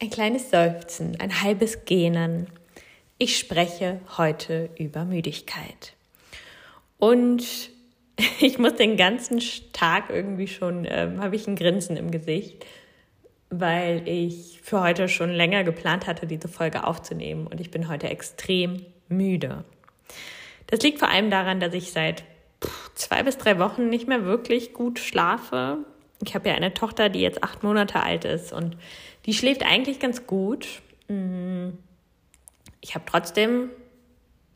Ein kleines Seufzen, ein halbes Gähnen. Ich spreche heute über Müdigkeit. Und ich muss den ganzen Tag irgendwie schon, ähm, habe ich ein Grinsen im Gesicht, weil ich für heute schon länger geplant hatte, diese Folge aufzunehmen. Und ich bin heute extrem müde. Das liegt vor allem daran, dass ich seit zwei bis drei Wochen nicht mehr wirklich gut schlafe. Ich habe ja eine Tochter, die jetzt acht Monate alt ist und die schläft eigentlich ganz gut. Mm. Ich habe trotzdem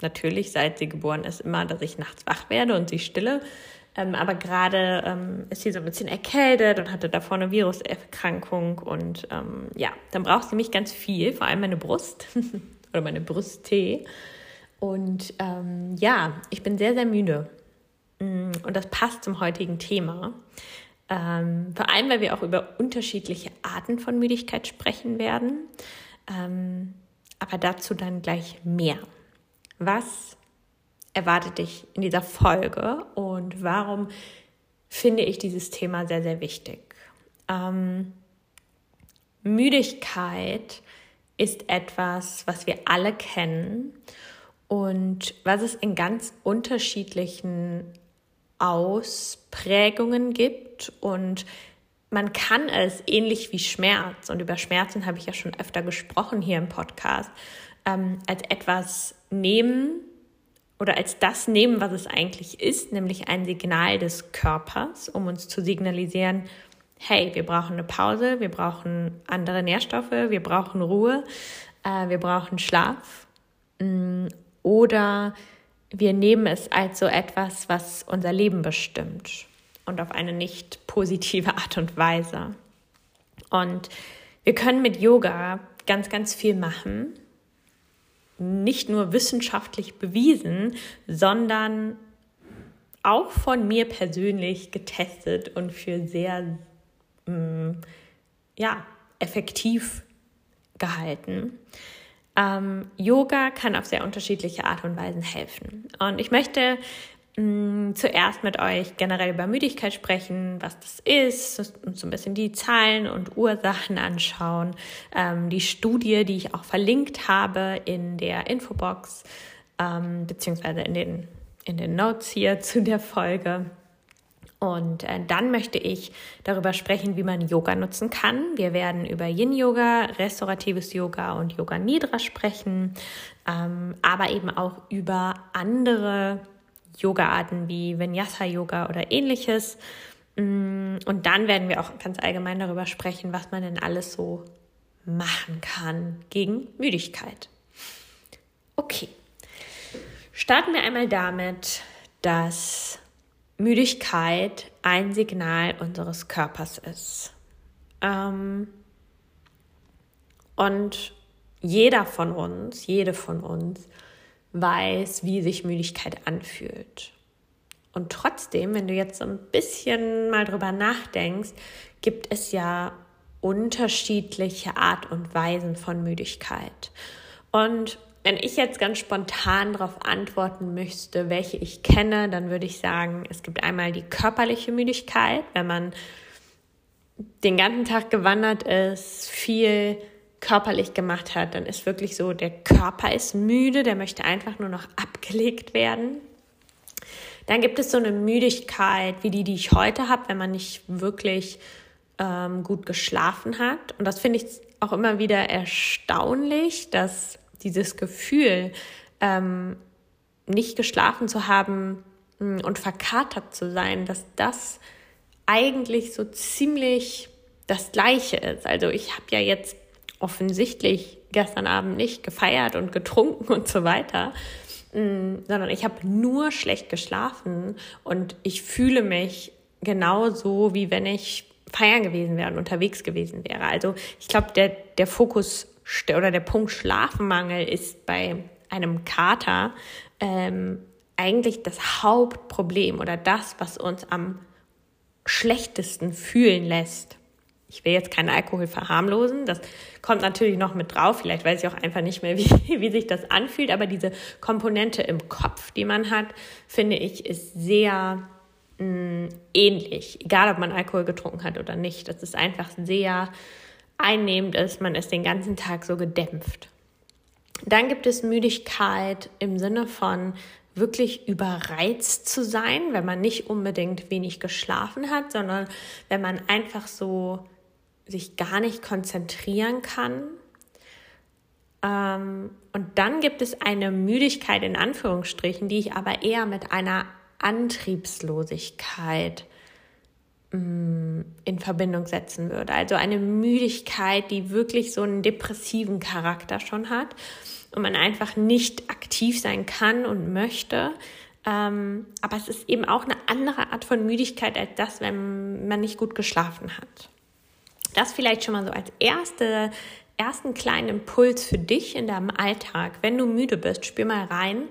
natürlich, seit sie geboren ist, immer, dass ich nachts wach werde und sie stille. Ähm, aber gerade ähm, ist sie so ein bisschen erkältet und hatte davor eine Viruserkrankung. Und ähm, ja, dann braucht sie mich ganz viel, vor allem meine Brust oder meine Brusttee. Und ja, ich bin sehr, sehr müde. Mm, und das passt zum heutigen Thema. Ähm, vor allem, weil wir auch über unterschiedliche Arten von Müdigkeit sprechen werden. Ähm, aber dazu dann gleich mehr. Was erwartet dich in dieser Folge und warum finde ich dieses Thema sehr, sehr wichtig? Ähm, Müdigkeit ist etwas, was wir alle kennen und was es in ganz unterschiedlichen Ausprägungen gibt und man kann es ähnlich wie Schmerz, und über Schmerzen habe ich ja schon öfter gesprochen hier im Podcast, ähm, als etwas nehmen oder als das nehmen, was es eigentlich ist, nämlich ein Signal des Körpers, um uns zu signalisieren, hey, wir brauchen eine Pause, wir brauchen andere Nährstoffe, wir brauchen Ruhe, äh, wir brauchen Schlaf. Mm, oder wir nehmen es als so etwas, was unser Leben bestimmt und auf eine nicht positive Art und Weise. Und wir können mit Yoga ganz, ganz viel machen. Nicht nur wissenschaftlich bewiesen, sondern auch von mir persönlich getestet und für sehr mh, mm, ja, effektiv gehalten. Ähm, Yoga kann auf sehr unterschiedliche Art und Weisen helfen. Und ich möchte mh, mm, zuerst mit euch generell über Müdigkeit sprechen, was das ist, und so ein bisschen die Zahlen und Ursachen anschauen. Ähm, die Studie, die ich auch verlinkt habe in der Infobox, ähm, beziehungsweise in den, in den Notes hier zu der Folge. Und äh, dann möchte ich darüber sprechen, wie man Yoga nutzen kann. Wir werden über Yin-Yoga, restauratives Yoga und Yoga Nidra sprechen, ähm, aber eben auch über andere Yoga-Arten wie Vinyasa-Yoga oder ähnliches. Mm, und dann werden wir auch ganz allgemein darüber sprechen, was man denn alles so machen kann gegen Müdigkeit. Okay, starten wir einmal damit, dass Müdigkeit ein Signal unseres Körpers ist. Ähm, und jeder von uns, jede von uns weiß, wie sich Müdigkeit anfühlt. Und trotzdem, wenn du jetzt so ein bisschen mal drüber nachdenkst, gibt es ja unterschiedliche Art und Weisen von Müdigkeit. Und wenn ich jetzt ganz spontan darauf antworten müsste, welche ich kenne, dann würde ich sagen, es gibt einmal die körperliche Müdigkeit, wenn man den ganzen Tag gewandert ist, viel körperlich gemacht hat, dann ist wirklich so, der Körper ist müde, der möchte einfach nur noch abgelegt werden. Dann gibt es so eine Müdigkeit wie die, die ich heute habe, wenn man nicht wirklich ähm, gut geschlafen hat. Und das finde ich auch immer wieder erstaunlich, dass dieses Gefühl, ähm, nicht geschlafen zu haben mm, und verkatert zu sein, dass das eigentlich so ziemlich das Gleiche ist. Also ich habe ja jetzt offensichtlich gestern Abend nicht gefeiert und getrunken und so weiter, mm, sondern ich habe nur schlecht geschlafen und ich fühle mich genauso, wie wenn ich feiern gewesen wäre und unterwegs gewesen wäre. Also ich glaube, der, der Fokus oder der Punkt Schlafmangel ist bei einem Kater ähm, eigentlich das Hauptproblem oder das, was uns am schlechtesten fühlen lässt. Ich will jetzt keinen Alkohol verharmlosen, das kommt natürlich noch mit drauf. Vielleicht weiß ich auch einfach nicht mehr, wie, wie sich das anfühlt, aber diese Komponente im Kopf, die man hat, finde ich, ist sehr mh, mm, ähnlich, egal ob man Alkohol getrunken hat oder nicht. Das ist einfach sehr einnehmend ist, man ist den ganzen Tag so gedämpft. Dann gibt es Müdigkeit im Sinne von wirklich überreizt zu sein, wenn man nicht unbedingt wenig geschlafen hat, sondern wenn man einfach so sich gar nicht konzentrieren kann. Ähm, und dann gibt es eine Müdigkeit in Anführungsstrichen, die ich aber eher mit einer Antriebslosigkeit in Verbindung setzen würde. Also eine Müdigkeit, die wirklich so einen depressiven Charakter schon hat und man einfach nicht aktiv sein kann und möchte. Ähm, aber es ist eben auch eine andere Art von Müdigkeit als das, wenn man nicht gut geschlafen hat. Das vielleicht schon mal so als erste, ersten kleinen Impuls für dich in deinem Alltag. Wenn du müde bist, spür mal rein,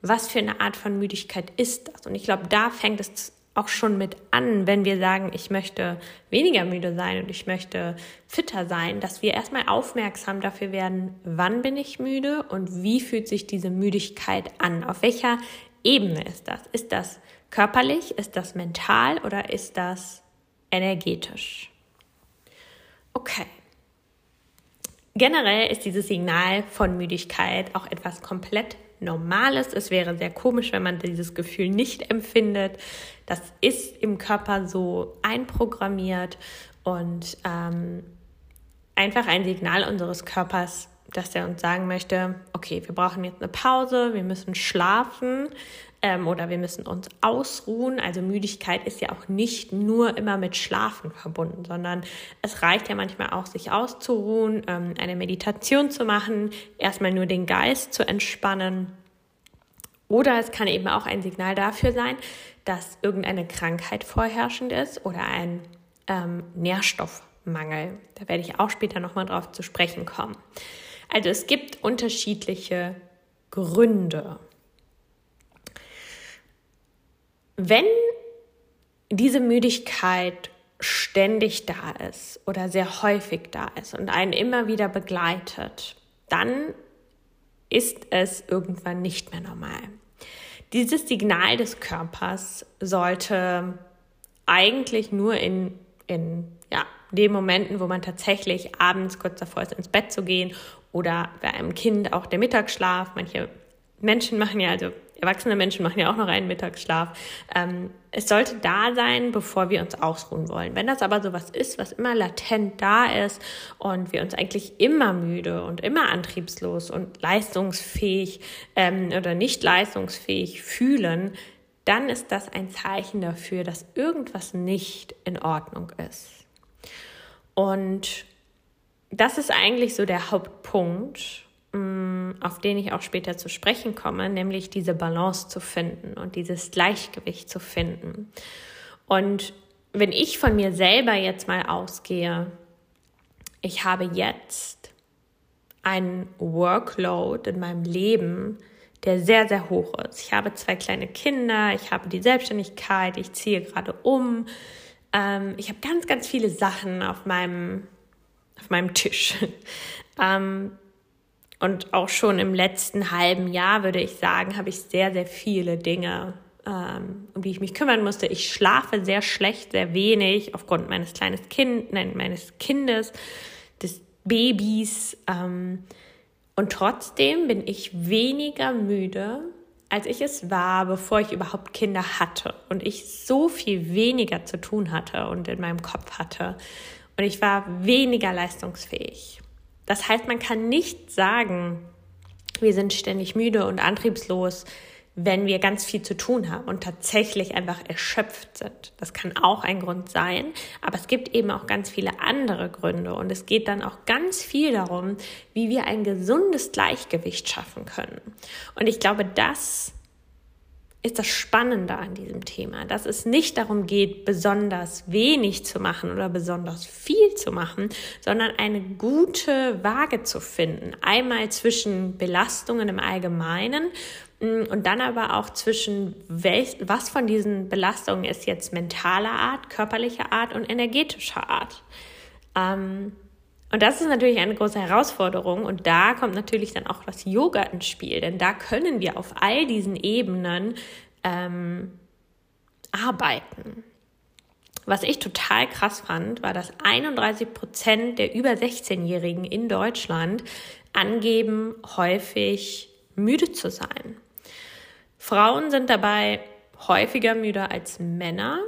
was für eine Art von Müdigkeit ist das. Und ich glaube, da fängt es auch schon mit an, wenn wir sagen, ich möchte weniger müde sein und ich möchte fitter sein, dass wir erstmal aufmerksam dafür werden, wann bin ich müde und wie fühlt sich diese Müdigkeit an? Auf welcher Ebene ist das? Ist das körperlich? Ist das mental oder ist das energetisch? Okay. Generell ist dieses Signal von Müdigkeit auch etwas komplett Normales. Es wäre sehr komisch, wenn man dieses Gefühl nicht empfindet. Das ist im Körper so einprogrammiert und ähm, einfach ein Signal unseres Körpers, dass er uns sagen möchte, okay, wir brauchen jetzt eine Pause, wir müssen schlafen ähm, oder wir müssen uns ausruhen. Also Müdigkeit ist ja auch nicht nur immer mit Schlafen verbunden, sondern es reicht ja manchmal auch, sich auszuruhen, ähm, eine Meditation zu machen, erstmal nur den Geist zu entspannen. Oder es kann eben auch ein Signal dafür sein, dass irgendeine Krankheit vorherrschend ist oder ein ähm, Nährstoffmangel. Da werde ich auch später nochmal drauf zu sprechen kommen. Also es gibt unterschiedliche Gründe. Wenn diese Müdigkeit ständig da ist oder sehr häufig da ist und einen immer wieder begleitet, dann ist es irgendwann nicht mehr normal. Dieses Signal des Körpers sollte eigentlich nur in, in ja, den Momenten, wo man tatsächlich abends kurz davor ist, ins Bett zu gehen oder bei einem Kind auch der Mittagsschlaf. Manche Menschen machen ja, also erwachsene Menschen machen ja auch noch einen Mittagsschlaf. Ähm, es sollte da sein, bevor wir uns ausruhen wollen. Wenn das aber so was ist, was immer latent da ist und wir uns eigentlich immer müde und immer antriebslos und leistungsfähig ähm, oder nicht leistungsfähig fühlen, dann ist das ein Zeichen dafür, dass irgendwas nicht in Ordnung ist. Und das ist eigentlich so der Hauptpunkt, auf den ich auch später zu sprechen komme, nämlich diese Balance zu finden und dieses Gleichgewicht zu finden. Und wenn ich von mir selber jetzt mal ausgehe, ich habe jetzt einen Workload in meinem Leben, der sehr, sehr hoch ist. Ich habe zwei kleine Kinder, ich habe die Selbstständigkeit, ich ziehe gerade um. Ähm, ich habe ganz, ganz viele Sachen auf meinem auf meinem Tisch. ähm, und auch schon im letzten halben Jahr, würde ich sagen, habe ich sehr, sehr viele Dinge, ähm, um die ich mich kümmern musste. Ich schlafe sehr schlecht, sehr wenig aufgrund meines kleines kind, nein, meines Kindes, des Babys. Ähm, und trotzdem bin ich weniger müde, als ich es war, bevor ich überhaupt Kinder hatte und ich so viel weniger zu tun hatte und in meinem Kopf hatte und ich war weniger leistungsfähig. Das heißt, man kann nicht sagen, wir sind ständig müde und antriebslos, wenn wir ganz viel zu tun haben und tatsächlich einfach erschöpft sind. Das kann auch ein Grund sein, aber es gibt eben auch ganz viele andere Gründe und es geht dann auch ganz viel darum, wie wir ein gesundes Gleichgewicht schaffen können. Und ich glaube, das ist das Spannende an diesem Thema, dass es nicht darum geht, besonders wenig zu machen oder besonders viel zu machen, sondern eine gute Waage zu finden. Einmal zwischen Belastungen im Allgemeinen mm, und dann aber auch zwischen welch, was von diesen Belastungen ist jetzt mentaler Art, körperlicher Art und energetischer Art. Ähm, und das ist natürlich eine große Herausforderung und da kommt natürlich dann auch das Yoga ins Spiel, denn da können wir auf all diesen Ebenen ähm, arbeiten. Was ich total krass fand, war, dass 31 Prozent der über 16-Jährigen in Deutschland angeben, häufig müde zu sein. Frauen sind dabei häufiger müde als Männer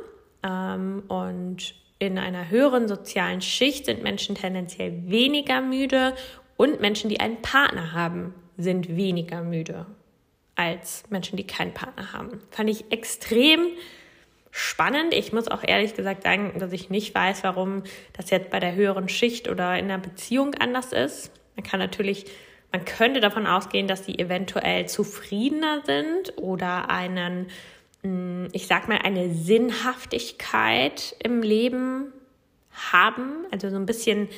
ähm, und in einer höheren sozialen Schicht sind Menschen tendenziell weniger müde und Menschen, die einen Partner haben, sind weniger müde als Menschen, die keinen Partner haben. Fand ich extrem spannend. Ich muss auch ehrlich gesagt sagen, dass ich nicht weiß, warum das jetzt bei der höheren Schicht oder in der Beziehung anders ist. Man kann natürlich, man könnte davon ausgehen, dass die eventuell zufriedener sind oder einen ich sag mal, eine Sinnhaftigkeit im Leben haben, also so ein bisschen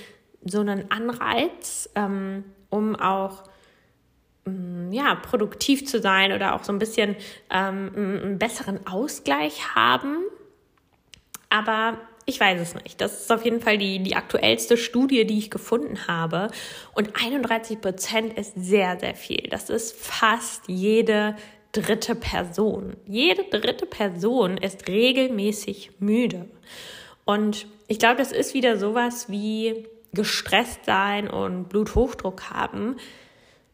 so einen Anreiz, ähm, um auch mm, ja, produktiv zu sein oder auch so ein bisschen ähm, einen besseren Ausgleich haben. Aber ich weiß es nicht. Das ist auf jeden Fall die, die aktuellste Studie, die ich gefunden habe. Und 31 Prozent ist sehr, sehr viel. Das ist fast jede dritte Person. Jede dritte Person ist regelmäßig müde. Und ich glaube, das ist wieder sowas wie gestresst sein und Bluthochdruck haben,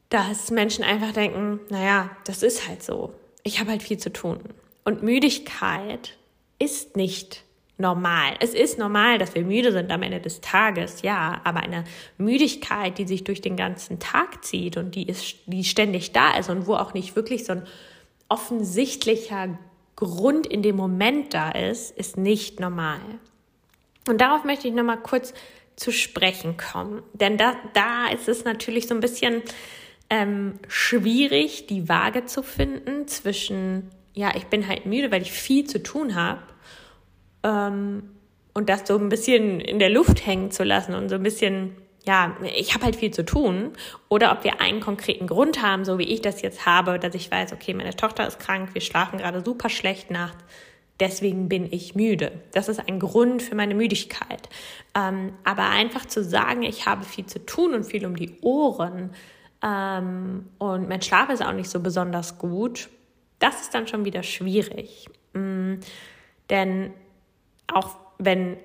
dass Menschen einfach denken, naja, das ist halt so. Ich habe halt viel zu tun. Und Müdigkeit ist nicht normal. Es ist normal, dass wir müde sind am Ende des Tages, ja, aber eine Müdigkeit, die sich durch den ganzen Tag zieht und die ist, die ständig da ist und wo auch nicht wirklich so ein offensichtlicher Grund in dem Moment da ist, ist nicht normal. Und darauf möchte ich nochmal kurz zu sprechen kommen. Denn da, da ist es natürlich so ein bisschen ähm, schwierig, die Waage zu finden zwischen, ja, ich bin halt müde, weil ich viel zu tun habe. Ähm, und das so ein bisschen in der Luft hängen zu lassen und so ein bisschen ja, ich habe halt viel zu tun oder ob wir einen konkreten Grund haben, so wie ich das jetzt habe, dass ich weiß, okay, meine Tochter ist krank, wir schlafen gerade super schlecht nachts, deswegen bin ich müde. Das ist ein Grund für meine Müdigkeit. Ähm, aber einfach zu sagen, ich habe viel zu tun und viel um die Ohren ähm, und mein Schlaf ist auch nicht so besonders gut, das ist dann schon wieder schwierig. Ähm, denn auch wenn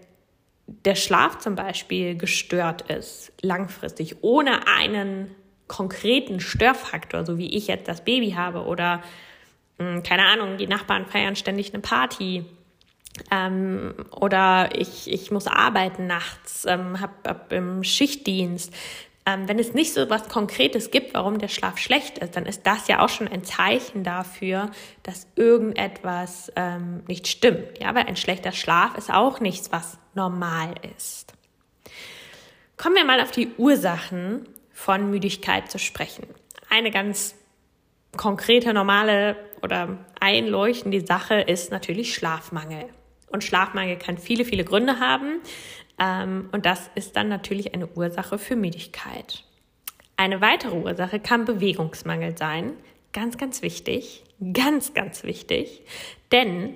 der Schlaf zum Beispiel gestört ist, langfristig, ohne einen konkreten Störfaktor, so wie ich jetzt das Baby habe oder hm, keine Ahnung, die Nachbarn feiern ständig eine Party ähm, oder ich, ich muss arbeiten nachts, ähm, hab, hab im Schichtdienst, ähm, wenn es nicht so was Konkretes gibt, warum der Schlaf schlecht ist, dann ist das ja auch schon ein Zeichen dafür, dass irgendetwas ähm, nicht stimmt. Ja, weil ein schlechter Schlaf ist auch nichts, was normal ist. Kommen wir mal auf die Ursachen von Müdigkeit zu sprechen. Eine ganz konkrete, normale oder einleuchtende Sache ist natürlich Schlafmangel. Und Schlafmangel kann viele, viele Gründe haben. Ähm, und das ist dann natürlich eine Ursache für Müdigkeit. Eine weitere Ursache kann Bewegungsmangel sein. Ganz, ganz wichtig. Ganz, ganz wichtig. Denn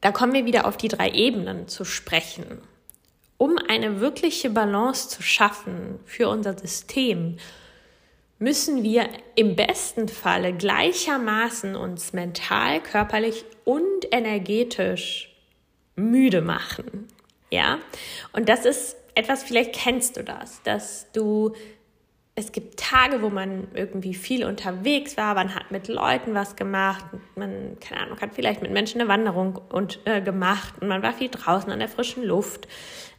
da kommen wir wieder auf die drei Ebenen zu sprechen. Um eine wirkliche Balance zu schaffen für unser System, müssen wir im besten Falle gleichermaßen uns mental, körperlich und energetisch müde machen. Ja, und das ist etwas, vielleicht kennst du das, dass du es gibt Tage, wo man irgendwie viel unterwegs war, man hat mit Leuten was gemacht, man, keine Ahnung, hat vielleicht mit Menschen eine Wanderung und, äh, gemacht und man war viel draußen an der frischen Luft.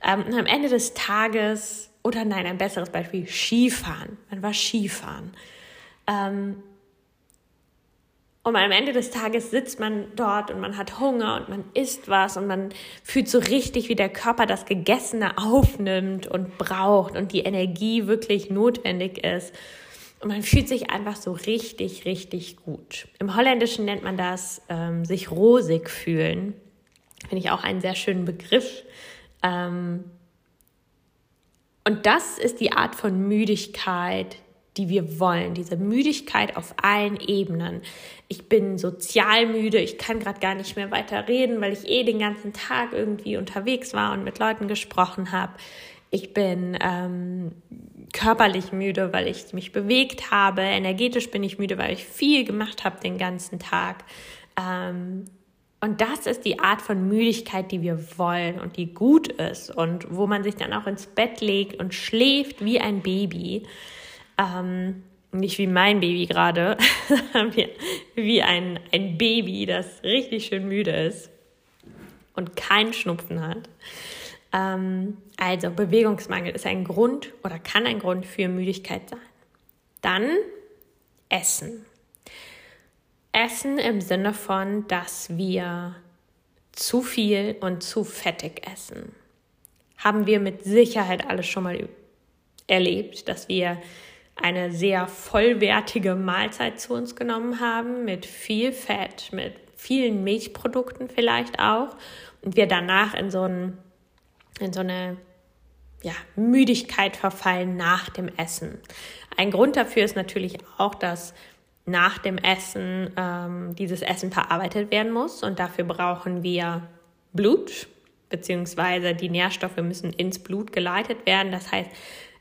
Ähm, und am Ende des Tages, oder nein, ein besseres Beispiel, Skifahren. Man war Skifahren. Ähm, und am Ende des Tages sitzt man dort und man hat Hunger und man isst was und man fühlt so richtig, wie der Körper das Gegessene aufnimmt und braucht und die Energie wirklich notwendig ist. und man fühlt sich einfach so richtig, richtig gut. Im Holländischen nennt man das ähm, sich rosig fühlen. Finde ich auch einen sehr schönen Begriff. Ähm, und das ist die Art von Müdigkeit, die wir wollen. Diese Müdigkeit auf allen Ebenen. Ich bin sozial müde, ich kann gerade gar nicht mehr weiter reden, weil ich eh den ganzen Tag irgendwie unterwegs war und mit Leuten gesprochen habe. Ich bin ähm, körperlich müde, weil ich mich bewegt habe. Energetisch bin ich müde, weil ich viel gemacht habe den ganzen Tag. Ähm, und das ist die Art von Müdigkeit, die wir wollen und die gut ist und wo man sich dann auch ins Bett legt und schläft wie ein Baby. Ähm, nicht wie mein Baby gerade, wie ein, ein Baby, das richtig schön müde ist und keinen Schnupfen hat. Ähm, also Bewegungsmangel ist ein Grund oder kann ein Grund für Müdigkeit sein. Dann Essen. Essen im Sinne von, dass wir zu viel und zu fettig essen. Haben wir mit Sicherheit alles schon mal erlebt, dass wir eine sehr vollwertige Mahlzeit zu uns genommen haben, mit viel Fett, mit vielen Milchprodukten vielleicht auch, und wir danach in so, ein, in so eine ja, Müdigkeit verfallen nach dem Essen. Ein Grund dafür ist natürlich auch, dass nach dem Essen ähm, dieses Essen verarbeitet werden muss und dafür brauchen wir Blut, beziehungsweise die Nährstoffe müssen ins Blut geleitet werden. Das heißt,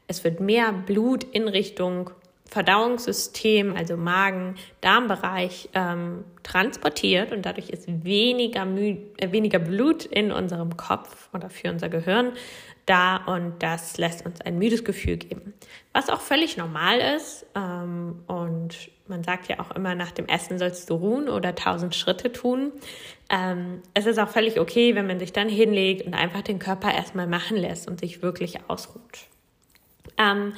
es wird mehr Blut in Richtung Verdauungssystem, also Magen, Darmbereich ähm, transportiert und dadurch ist weniger, Mü äh, weniger Blut in unserem Kopf oder für unser Gehirn da und das lässt uns ein müdes Gefühl geben. Was auch völlig normal ist ähm, und man sagt ja auch immer, nach dem Essen sollst du ruhen oder tausend Schritte tun. Ähm, es ist auch völlig okay, wenn man sich dann hinlegt und einfach den Körper erstmal machen lässt und sich wirklich ausruht. Ähm,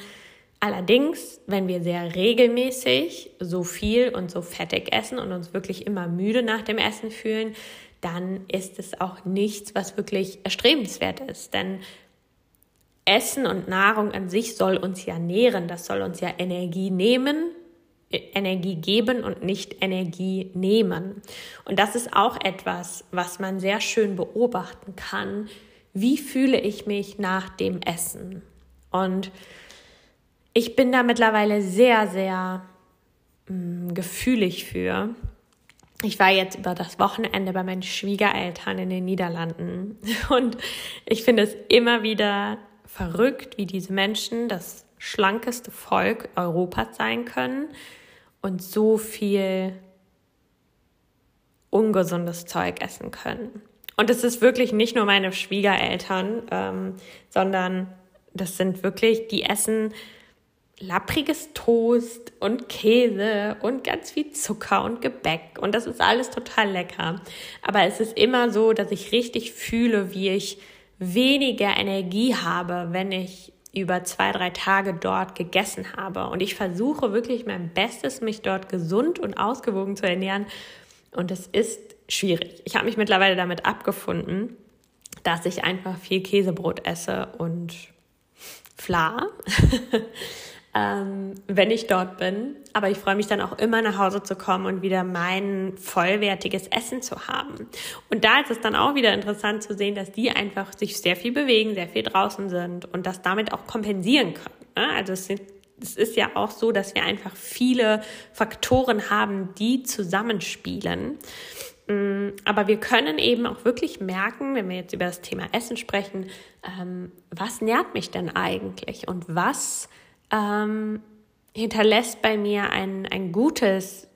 allerdings, wenn wir sehr regelmäßig so viel und so fettig essen und uns wirklich immer müde nach dem Essen fühlen, dann ist es auch nichts, was wirklich erstrebenswert ist. Denn Essen und Nahrung an sich soll uns ja nähren, das soll uns ja Energie nehmen Energie geben und nicht Energie nehmen. Und das ist auch etwas, was man sehr schön beobachten kann. Wie fühle ich mich nach dem Essen? Und ich bin da mittlerweile sehr, sehr mh, mm, gefühlig für. Ich war jetzt über das Wochenende bei meinen Schwiegereltern in den Niederlanden und ich finde es immer wieder verrückt, wie diese Menschen das schlankeste Volk Europas sein können und so viel ungesundes Zeug essen können. Und es ist wirklich nicht nur meine Schwiegereltern, ähm, sondern das sind wirklich, die essen lappriges Toast und Käse und ganz viel Zucker und Gebäck. Und das ist alles total lecker. Aber es ist immer so, dass ich richtig fühle, wie ich weniger Energie habe, wenn ich über zwei, drei Tage dort gegessen habe. Und ich versuche wirklich mein Bestes, mich dort gesund und ausgewogen zu ernähren. Und es ist schwierig. Ich habe mich mittlerweile damit abgefunden, dass ich einfach viel Käsebrot esse und Fla. ähm, wenn ich dort bin. Aber ich freue mich dann auch immer nach Hause zu kommen und wieder mein vollwertiges Essen zu haben. Und da ist es dann auch wieder interessant zu sehen, dass die einfach sich sehr viel bewegen, sehr viel draußen sind und das damit auch kompensieren können. Ne? Also es sind es ist ja auch so, dass wir einfach viele Faktoren haben, die zusammenspielen. Mm, aber wir können eben auch wirklich merken, wenn wir jetzt über das Thema Essen sprechen, ähm, was nährt mich denn eigentlich und was ähm, hinterlässt bei mir ein, ein gutes,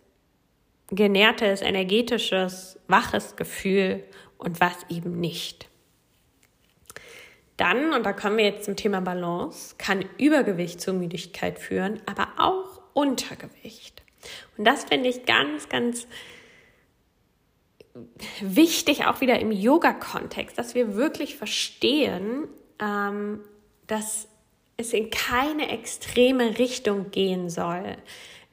genährtes, energetisches, waches Gefühl und was eben nicht. Dann, und da kommen wir jetzt zum Thema Balance, kann Übergewicht zur Müdigkeit führen, aber auch Untergewicht. Und das finde ich ganz, ganz wichtig, auch wieder im Yoga-Kontext, dass wir wirklich verstehen, ähm, dass es in keine extreme Richtung gehen soll.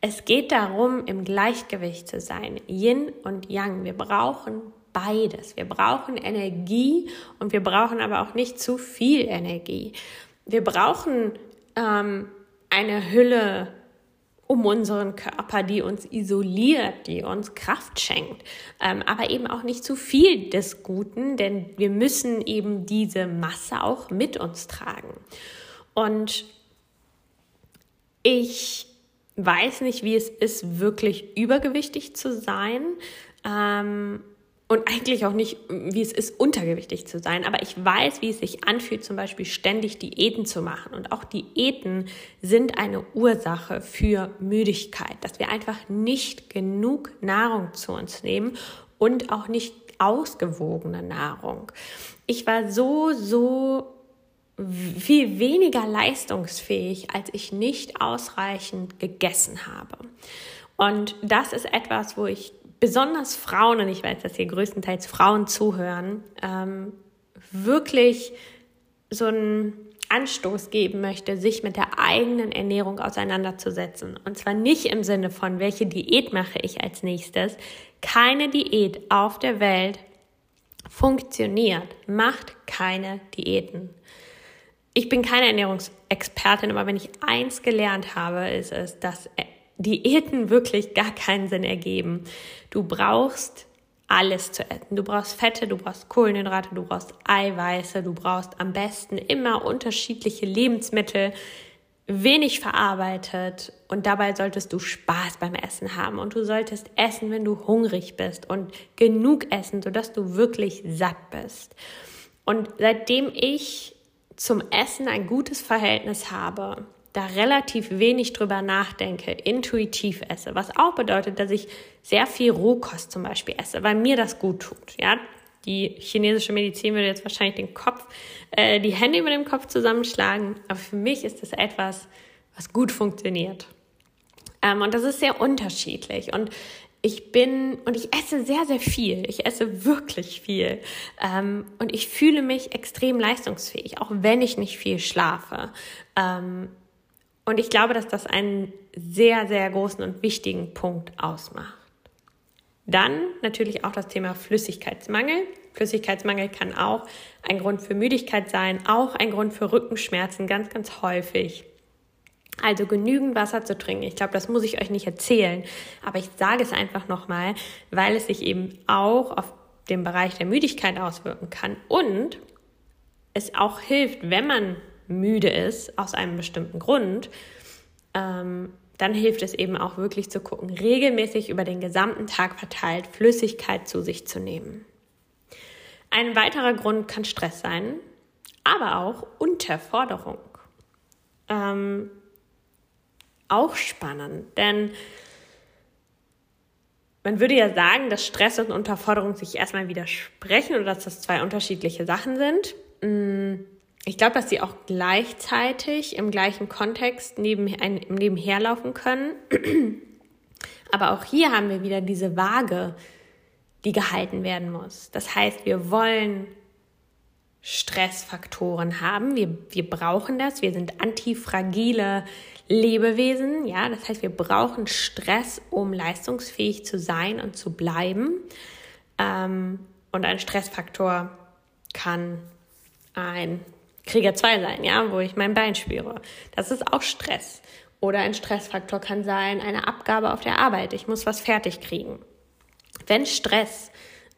Es geht darum, im Gleichgewicht zu sein, Yin und Yang. Wir brauchen beides. Wir brauchen Energie und wir brauchen aber auch nicht zu viel Energie. Wir brauchen ähm, eine Hülle um unseren Körper, die uns isoliert, die uns Kraft schenkt, ähm, aber eben auch nicht zu viel des Guten, denn wir müssen eben diese Masse auch mit uns tragen. Und ich weiß nicht, wie es ist, wirklich übergewichtig zu sein. Ähm, und eigentlich auch nicht, wie es ist, untergewichtig zu sein. Aber ich weiß, wie es sich anfühlt, zum Beispiel ständig Diäten zu machen. Und auch Diäten sind eine Ursache für Müdigkeit, dass wir einfach nicht genug Nahrung zu uns nehmen und auch nicht ausgewogene Nahrung. Ich war so, so viel weniger leistungsfähig, als ich nicht ausreichend gegessen habe. Und das ist etwas, wo ich besonders Frauen, und ich weiß, dass hier größtenteils Frauen zuhören, ähm, wirklich so einen Anstoß geben möchte, sich mit der eigenen Ernährung auseinanderzusetzen. Und zwar nicht im Sinne von, welche Diät mache ich als nächstes. Keine Diät auf der Welt funktioniert. Macht keine Diäten. Ich bin keine Ernährungsexpertin, aber wenn ich eins gelernt habe, ist es, dass Diäten wirklich gar keinen Sinn ergeben. Du brauchst alles zu essen. Du brauchst Fette, du brauchst Kohlenhydrate, du brauchst Eiweiße, du brauchst am besten immer unterschiedliche Lebensmittel, wenig verarbeitet und dabei solltest du Spaß beim Essen haben und du solltest essen, wenn du hungrig bist und genug essen, sodass du wirklich satt bist. Und seitdem ich zum Essen ein gutes Verhältnis habe, da relativ wenig drüber nachdenke, intuitiv esse, was auch bedeutet, dass ich sehr viel Rohkost zum Beispiel esse, weil mir das gut tut. Ja, die chinesische Medizin würde jetzt wahrscheinlich den Kopf, äh, die Hände über dem Kopf zusammenschlagen, aber für mich ist das etwas, was gut funktioniert. Ähm, und das ist sehr unterschiedlich. Und ich bin und ich esse sehr, sehr viel. Ich esse wirklich viel. Ähm, und ich fühle mich extrem leistungsfähig, auch wenn ich nicht viel schlafe. Ähm, und ich glaube, dass das einen sehr, sehr großen und wichtigen Punkt ausmacht. Dann natürlich auch das Thema Flüssigkeitsmangel. Flüssigkeitsmangel kann auch ein Grund für Müdigkeit sein, auch ein Grund für Rückenschmerzen, ganz, ganz häufig. Also genügend Wasser zu trinken. Ich glaube, das muss ich euch nicht erzählen, aber ich sage es einfach nochmal, weil es sich eben auch auf den Bereich der Müdigkeit auswirken kann und es auch hilft, wenn man müde ist, aus einem bestimmten Grund, ähm, dann hilft es eben auch wirklich zu gucken, regelmäßig über den gesamten Tag verteilt Flüssigkeit zu sich zu nehmen. Ein weiterer Grund kann Stress sein, aber auch Unterforderung. Ähm, auch spannend, denn man würde ja sagen, dass Stress und Unterforderung sich erstmal widersprechen oder dass das zwei unterschiedliche Sachen sind. Mm, ich glaube, dass sie auch gleichzeitig im gleichen Kontext neben, nebenherlaufen können. Aber auch hier haben wir wieder diese Waage, die gehalten werden muss. Das heißt, wir wollen Stressfaktoren haben. Wir, wir brauchen das. Wir sind antifragile Lebewesen. Ja, das heißt, wir brauchen Stress, um leistungsfähig zu sein und zu bleiben. Ähm, und ein Stressfaktor kann ein Krieger 2 sein, ja, wo ich mein Bein spüre. Das ist auch Stress. Oder ein Stressfaktor kann sein, eine Abgabe auf der Arbeit. Ich muss was fertig kriegen. Wenn Stress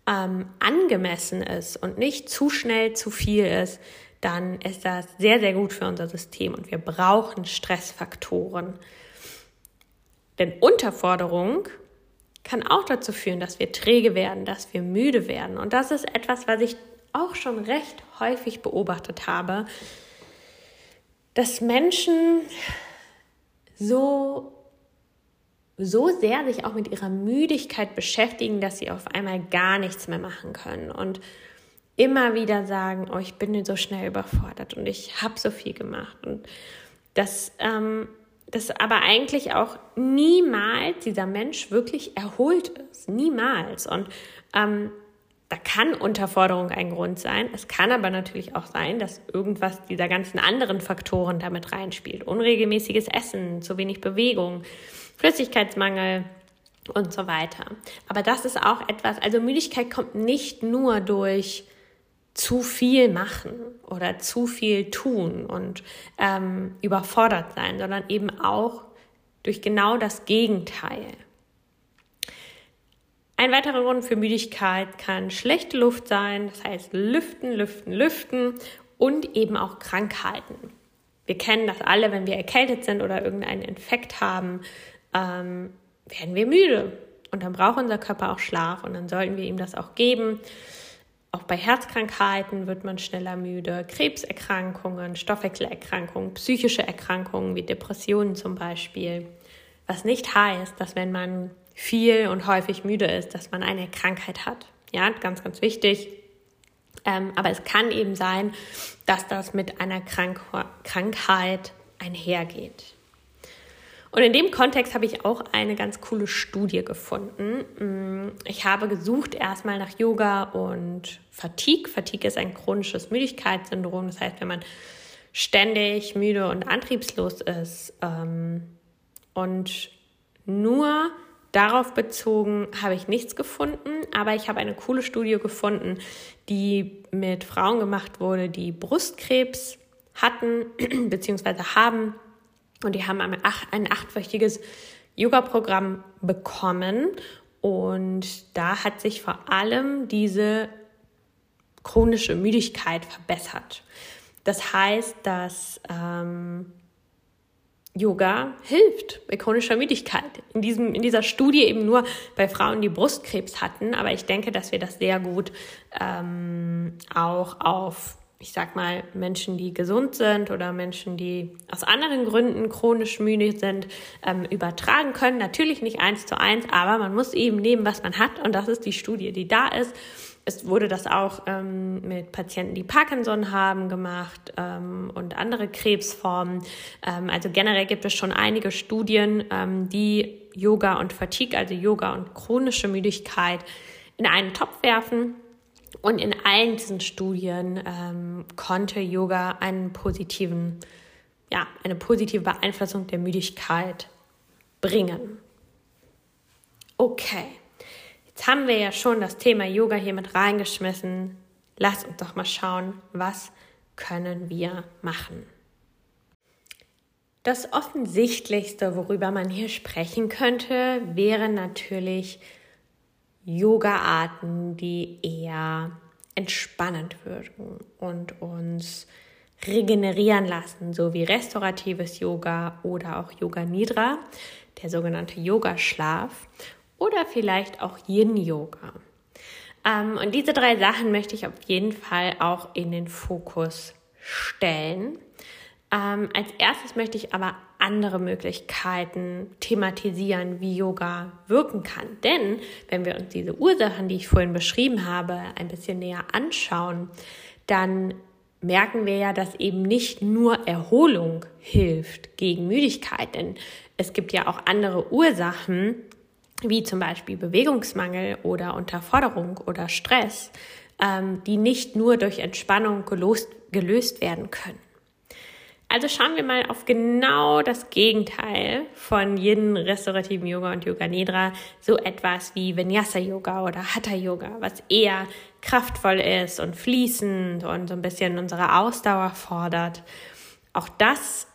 ähm, angemessen ist und nicht zu schnell zu viel ist, dann ist das sehr, sehr gut für unser System und wir brauchen Stressfaktoren. Denn Unterforderung kann auch dazu führen, dass wir träge werden, dass wir müde werden. Und das ist etwas, was ich auch schon recht häufig beobachtet habe, dass Menschen so so sehr sich auch mit ihrer Müdigkeit beschäftigen, dass sie auf einmal gar nichts mehr machen können und immer wieder sagen, oh, ich bin so schnell überfordert und ich habe so viel gemacht. Und das, ähm, das aber eigentlich auch niemals dieser Mensch wirklich erholt ist, niemals. Und ähm, da kann Unterforderung ein Grund sein. Es kann aber natürlich auch sein, dass irgendwas dieser ganzen anderen Faktoren damit reinspielt. Unregelmäßiges Essen, zu wenig Bewegung, Flüssigkeitsmangel und so weiter. Aber das ist auch etwas, also Müdigkeit kommt nicht nur durch zu viel machen oder zu viel tun und ähm, überfordert sein, sondern eben auch durch genau das Gegenteil. Ein weiterer Grund für Müdigkeit kann schlechte Luft sein, das heißt lüften, lüften, lüften und eben auch Krankheiten. Wir kennen das alle, wenn wir erkältet sind oder irgendeinen Infekt haben, ähm, werden wir müde. Und dann braucht unser Körper auch Schlaf und dann sollten wir ihm das auch geben. Auch bei Herzkrankheiten wird man schneller müde, Krebserkrankungen, Stoffwechselerkrankungen, psychische Erkrankungen wie Depressionen zum Beispiel. Was nicht heißt, dass wenn man viel und häufig müde ist, dass man eine Krankheit hat. Ja, ganz, ganz wichtig. Ähm, aber es kann eben sein, dass das mit einer Krank Krankheit einhergeht. Und in dem Kontext habe ich auch eine ganz coole Studie gefunden. Mm, ich habe gesucht erstmal nach Yoga und Fatigue. Fatigue ist ein chronisches Müdigkeitssyndrom. Das heißt, wenn man ständig müde und antriebslos ist ähm, und nur darauf bezogen habe ich nichts gefunden, aber ich habe eine coole Studie gefunden, die mit Frauen gemacht wurde, die Brustkrebs hatten bzw. haben und die haben ein, achtwöchiges Yoga-Programm bekommen. Und da hat sich vor allem diese chronische Müdigkeit verbessert. Das heißt, dass ähm, Yoga hilft bei chronischer Müdigkeit. In, diesem, in dieser Studie eben nur bei Frauen, die Brustkrebs hatten, aber ich denke, dass wir das sehr gut ähm, auch auf ich sag mal, Menschen, die gesund sind oder Menschen, die aus anderen Gründen chronisch müde sind, ähm, übertragen können. Natürlich nicht eins zu eins, aber man muss eben nehmen, was man hat. Und das ist die Studie, die da ist. Es wurde das auch ähm, mit Patienten, die Parkinson haben, gemacht ähm, und andere Krebsformen. Ähm, also generell gibt es schon einige Studien, ähm, die Yoga und Fatigue, also Yoga und chronische Müdigkeit, in einen Topf werfen und in allen diesen Studien ähm, konnte Yoga einen positiven, ja, eine positive Beeinflussung der Müdigkeit bringen. Okay, jetzt haben wir ja schon das Thema Yoga hier mit reingeschmissen. Lass uns doch mal schauen, was können wir machen. Das Offensichtlichste, worüber man hier sprechen könnte, wäre natürlich Yoga-Arten, die eher entspannend wirken und uns regenerieren lassen, so wie restauratives Yoga oder auch Yoga Nidra, der sogenannte Yoga-Schlaf oder vielleicht auch Yin-Yoga. Ähm, und diese drei Sachen möchte ich auf jeden Fall auch in den Fokus stellen. Ähm, als erstes möchte ich aber andere Möglichkeiten thematisieren, wie Yoga wirken kann. Denn wenn wir uns diese Ursachen, die ich vorhin beschrieben habe, ein bisschen näher anschauen, dann merken wir ja, dass eben nicht nur Erholung hilft gegen Müdigkeit, denn es gibt ja auch andere Ursachen, wie zum Beispiel Bewegungsmangel oder Unterforderung oder Stress, ähm, die nicht nur durch Entspannung gelöst, gelöst werden können. Also schauen wir mal auf genau das Gegenteil von jedem restaurativen Yoga und Yoga Nidra, so etwas wie Vinyasa Yoga oder Hatha Yoga, was eher kraftvoll ist und fließend und so ein bisschen unsere Ausdauer fordert. Auch das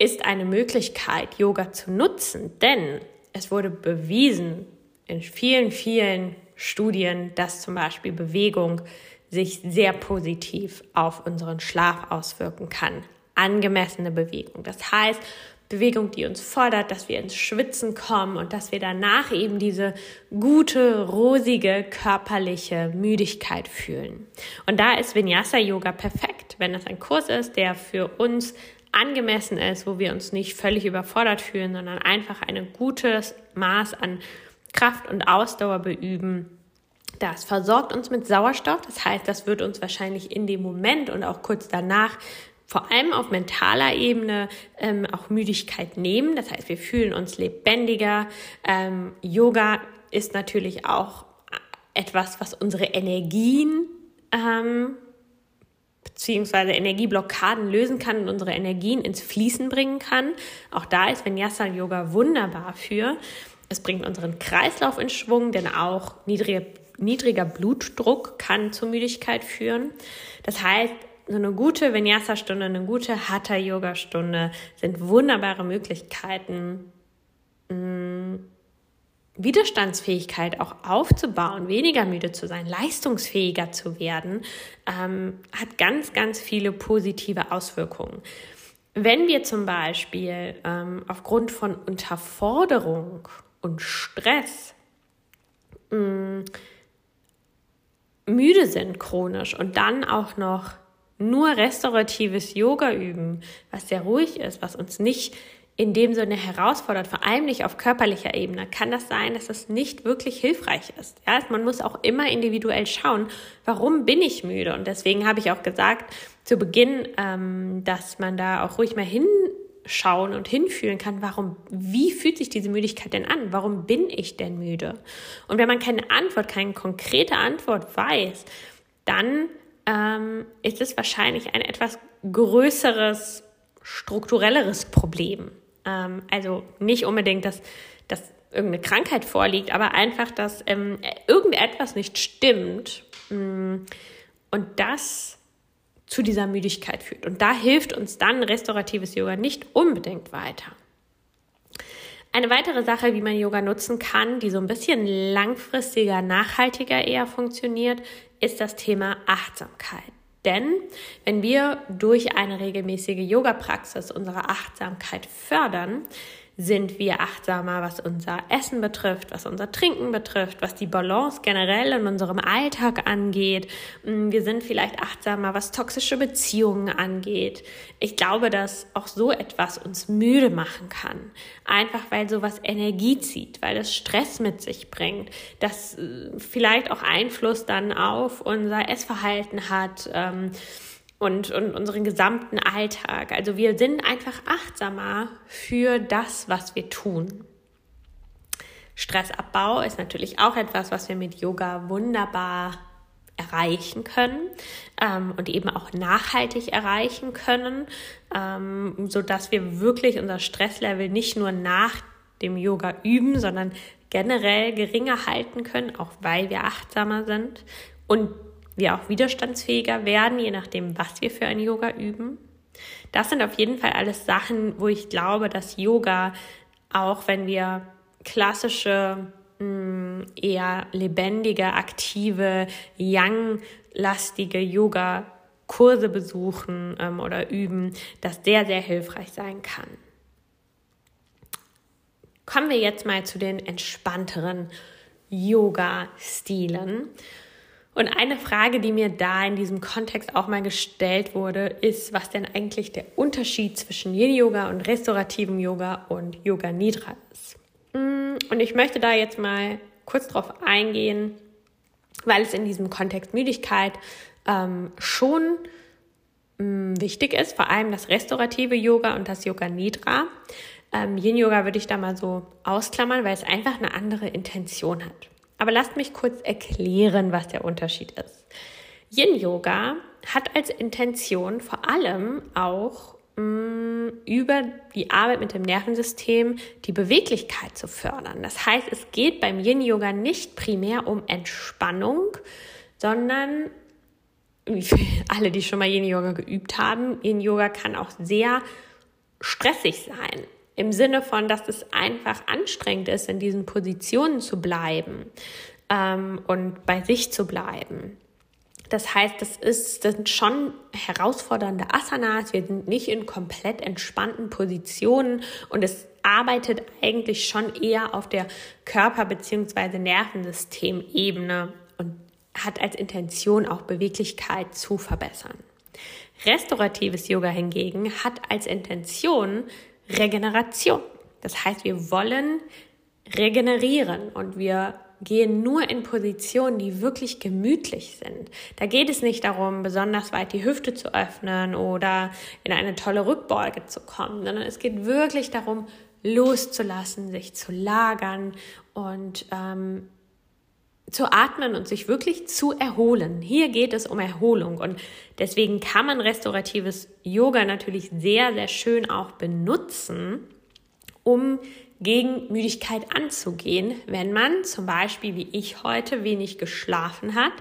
ist eine Möglichkeit, Yoga zu nutzen, denn es wurde bewiesen in vielen, vielen Studien, dass zum Beispiel Bewegung sich sehr positiv auf unseren Schlaf auswirken kann angemessene Bewegung. Das heißt, Bewegung, die uns fordert, dass wir ins Schwitzen kommen und dass wir danach eben diese gute, rosige körperliche Müdigkeit fühlen. Und da ist Vinyasa Yoga perfekt, wenn das ein Kurs ist, der für uns angemessen ist, wo wir uns nicht völlig überfordert fühlen, sondern einfach ein gutes Maß an Kraft und Ausdauer beüben. Das versorgt uns mit Sauerstoff, das heißt, das wird uns wahrscheinlich in dem Moment und auch kurz danach vor allem auf mentaler Ebene ähm, auch Müdigkeit nehmen. Das heißt, wir fühlen uns lebendiger. Ähm, Yoga ist natürlich auch etwas, was unsere Energien ähm, beziehungsweise Energieblockaden lösen kann und unsere Energien ins Fließen bringen kann. Auch da ist Vinyasa Yoga wunderbar für. Es bringt unseren Kreislauf in Schwung, denn auch niedriger, niedriger Blutdruck kann zur Müdigkeit führen. Das heißt, so eine gute Vinyasa-Stunde, eine gute Hatha-Yoga-Stunde sind wunderbare Möglichkeiten, mh, Widerstandsfähigkeit auch aufzubauen, weniger müde zu sein, leistungsfähiger zu werden, ähm, hat ganz, ganz viele positive Auswirkungen. Wenn wir zum Beispiel ähm, aufgrund von Unterforderung und Stress mh, mm, müde sind chronisch und dann auch noch nur restauratives Yoga üben, was sehr ruhig ist, was uns nicht in dem Sinne herausfordert, vor allem nicht auf körperlicher Ebene, kann das sein, dass es nicht wirklich hilfreich ist. Ja, man muss auch immer individuell schauen, warum bin ich müde? Und deswegen habe ich auch gesagt zu Beginn, ähm, dass man da auch ruhig mal hinschauen und hinfühlen kann, warum, wie fühlt sich diese Müdigkeit denn an? Warum bin ich denn müde? Und wenn man keine Antwort, keine konkrete Antwort weiß, dann ähm, ist es wahrscheinlich ein etwas größeres strukturelleres Problem. Ähm, also nicht unbedingt, dass, dass irgendeine Krankheit vorliegt, aber einfach, dass ähm, irgendetwas nicht stimmt mm, und das zu dieser Müdigkeit führt. Und da hilft uns dann restauratives Yoga nicht unbedingt weiter. Eine weitere Sache, wie man Yoga nutzen kann, die so ein bisschen langfristiger, nachhaltiger eher funktioniert, ist das Thema Achtsamkeit. Denn wenn wir durch eine regelmäßige Yoga-Praxis unsere Achtsamkeit fördern, sind wir achtsamer, was unser Essen betrifft, was unser Trinken betrifft, was die Balance generell in unserem Alltag angeht. Mm, wir sind vielleicht achtsamer, was toxische Beziehungen angeht. Ich glaube, dass auch so etwas uns müde machen kann. Einfach weil sowas Energie zieht, weil es Stress mit sich bringt, das äh, vielleicht auch Einfluss dann auf unser Essverhalten hat. Ähm, und, und unseren gesamten Alltag. Also wir sind einfach achtsamer für das, was wir tun. Stressabbau ist natürlich auch etwas, was wir mit Yoga wunderbar erreichen können ähm, und eben auch nachhaltig erreichen können, ähm, so dass wir wirklich unser Stresslevel nicht nur nach dem Yoga üben, sondern generell geringer halten können, auch weil wir achtsamer sind und wir auch widerstandsfähiger werden, je nachdem, was wir für ein Yoga üben. Das sind auf jeden Fall alles Sachen, wo ich glaube, dass Yoga, auch wenn wir klassische, mm, eher lebendige, aktive, young-lastige Yoga-Kurse besuchen ähm, oder üben, das sehr, sehr hilfreich sein kann. Kommen wir jetzt mal zu den entspannteren Yoga-Stilen. Und eine Frage, die mir da in diesem Kontext auch mal gestellt wurde, ist, was denn eigentlich der Unterschied zwischen Yin-Yoga und restaurativem Yoga und Yoga Nidra ist. Mm, und ich möchte da jetzt mal kurz drauf eingehen, weil es in diesem Kontext Müdigkeit ähm, schon ähm, wichtig ist, vor allem das restaurative Yoga und das Yoga Nidra. Ähm, Yin-Yoga würde ich da mal so ausklammern, weil es einfach eine andere Intention hat. Aber lasst mich kurz erklären, was der Unterschied ist. Yin Yoga hat als Intention vor allem auch mh, mm, über die Arbeit mit dem Nervensystem die Beweglichkeit zu fördern. Das heißt, es geht beim Yin Yoga nicht primär um Entspannung, sondern alle, die schon mal Yin Yoga geübt haben, Yin Yoga kann auch sehr stressig sein. Im Sinne von, dass es einfach anstrengend ist, in diesen Positionen zu bleiben ähm, und bei sich zu bleiben. Das heißt, das, ist, das sind schon herausfordernde Asanas. Wir sind nicht in komplett entspannten Positionen und es arbeitet eigentlich schon eher auf der Körper- bzw. Nervensystemebene und hat als Intention auch Beweglichkeit zu verbessern. Restauratives Yoga hingegen hat als Intention Regeneration. Das heißt, wir wollen regenerieren und wir gehen nur in Positionen, die wirklich gemütlich sind. Da geht es nicht darum, besonders weit die Hüfte zu öffnen oder in eine tolle Rückbeuge zu kommen, sondern es geht wirklich darum, loszulassen, sich zu lagern und ähm, zu atmen und sich wirklich zu erholen. Hier geht es um Erholung und deswegen kann man restauratives Yoga natürlich sehr, sehr schön auch benutzen, um gegen Müdigkeit anzugehen, wenn man zum Beispiel wie ich heute wenig geschlafen hat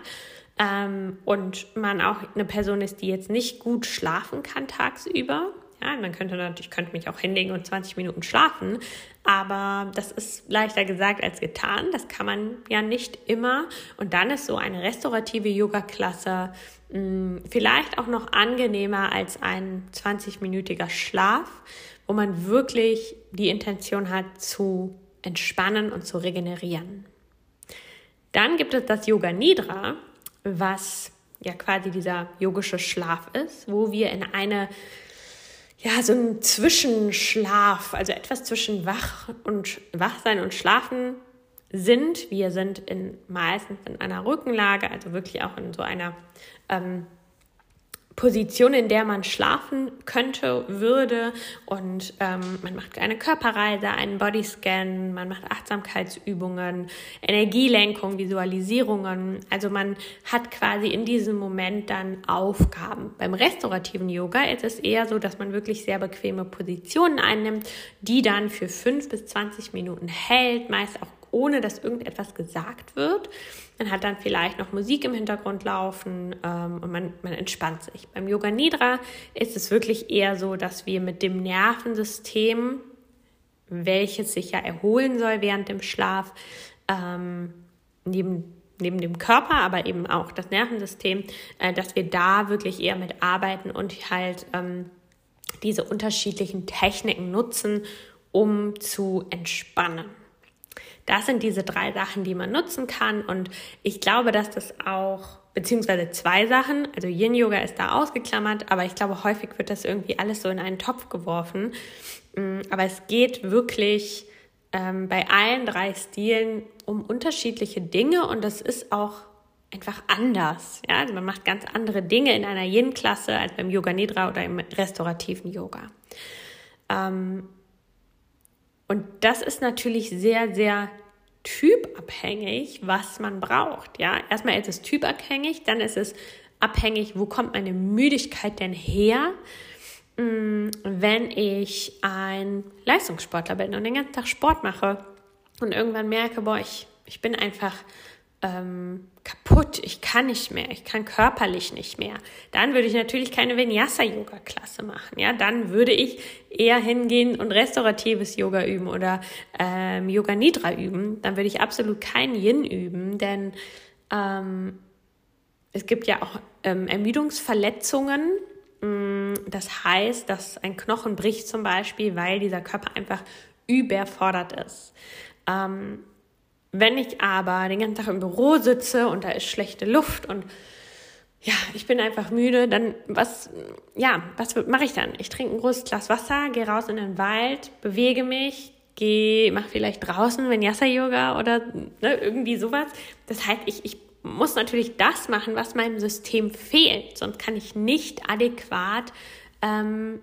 ähm, und man auch eine Person ist, die jetzt nicht gut schlafen kann tagsüber, ja, man könnte natürlich, könnte mich auch hinlegen und 20 Minuten schlafen, aber das ist leichter gesagt als getan. Das kann man ja nicht immer. Und dann ist so eine restaurative Yoga-Klasse hm, vielleicht auch noch angenehmer als ein 20-minütiger Schlaf, wo man wirklich die Intention hat zu entspannen und zu regenerieren. Dann gibt es das Yoga Nidra, was ja quasi dieser yogische Schlaf ist, wo wir in eine ja, so ein Zwischenschlaf, also etwas zwischen wach und Wachsein und Schlafen sind. Wir sind in, meistens in einer Rückenlage, also wirklich auch in so einer ähm, Position, in der man schlafen könnte, würde. Und ähm, man macht eine Körperreise, einen Bodyscan, man macht Achtsamkeitsübungen, Energielenkung, Visualisierungen. Also man hat quasi in diesem Moment dann Aufgaben. Beim restaurativen Yoga ist es eher so, dass man wirklich sehr bequeme Positionen einnimmt, die dann für fünf bis zwanzig Minuten hält, meist auch ohne dass irgendetwas gesagt wird. Man hat dann vielleicht noch Musik im Hintergrund laufen ähm, und man, man entspannt sich. Beim Yoga Nidra ist es wirklich eher so, dass wir mit dem Nervensystem, welches sich ja erholen soll während dem Schlaf, ähm, neben neben dem Körper, aber eben auch das Nervensystem, äh, dass wir da wirklich eher mit arbeiten und halt ähm, diese unterschiedlichen Techniken nutzen, um zu entspannen. Das sind diese drei Sachen, die man nutzen kann. Und ich glaube, dass das auch, beziehungsweise zwei Sachen, also Yin Yoga ist da ausgeklammert, aber ich glaube, häufig wird das irgendwie alles so in einen Topf geworfen. Mm, aber es geht wirklich ähm, bei allen drei Stilen um unterschiedliche Dinge und das ist auch einfach anders. Ja? Also man macht ganz andere Dinge in einer Yin-Klasse als beim Yoga Nidra oder im restaurativen Yoga. Ähm, und das ist natürlich sehr, sehr typabhängig, was man braucht. Ja, erstmal ist es typabhängig, dann ist es abhängig, wo kommt meine Müdigkeit denn her, mm, wenn ich ein Leistungssportler bin und den ganzen Tag Sport mache und irgendwann merke, boah, ich, ich bin einfach ähm, kaputt, ich kann nicht mehr, ich kann körperlich nicht mehr, dann würde ich natürlich keine Vinyasa-Yoga-Klasse machen. Ja, dann würde ich eher hingehen und restauratives Yoga üben oder ähm, Yoga Nidra üben. Dann würde ich absolut kein Yin üben, denn ähm, es gibt ja auch ähm, Ermüdungsverletzungen. Mm, das heißt, dass ein Knochen bricht zum Beispiel, weil dieser Körper einfach überfordert ist. Ähm, wenn ich aber den ganzen Tag im Büro sitze und da ist schlechte Luft und ja, ich bin einfach müde, dann was, ja, was mache ich dann? Ich trinke ein großes Glas Wasser, gehe raus in den Wald, bewege mich, gehe, mache vielleicht draußen Vinyasa-Yoga oder ne, irgendwie sowas. Das heißt, ich, ich muss natürlich das machen, was meinem System fehlt, sonst kann ich nicht adäquat ähm,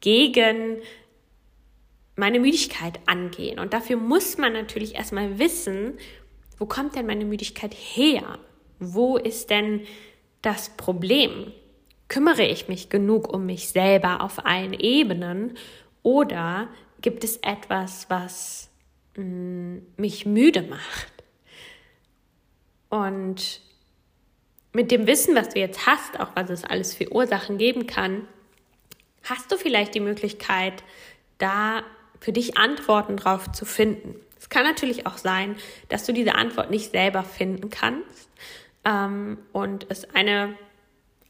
gegen meine Müdigkeit angehen. Und dafür muss man natürlich erstmal wissen, wo kommt denn meine Müdigkeit her? Wo ist denn das Problem? Kümmere ich mich genug um mich selber auf allen Ebenen oder gibt es etwas, was mh, mm, mich müde macht? Und mit dem Wissen, was du jetzt hast, auch was es alles für Ursachen geben kann, hast du vielleicht die Möglichkeit, da für dich Antworten drauf zu finden. Es kann natürlich auch sein, dass du diese Antwort nicht selber finden kannst ähm, und es eine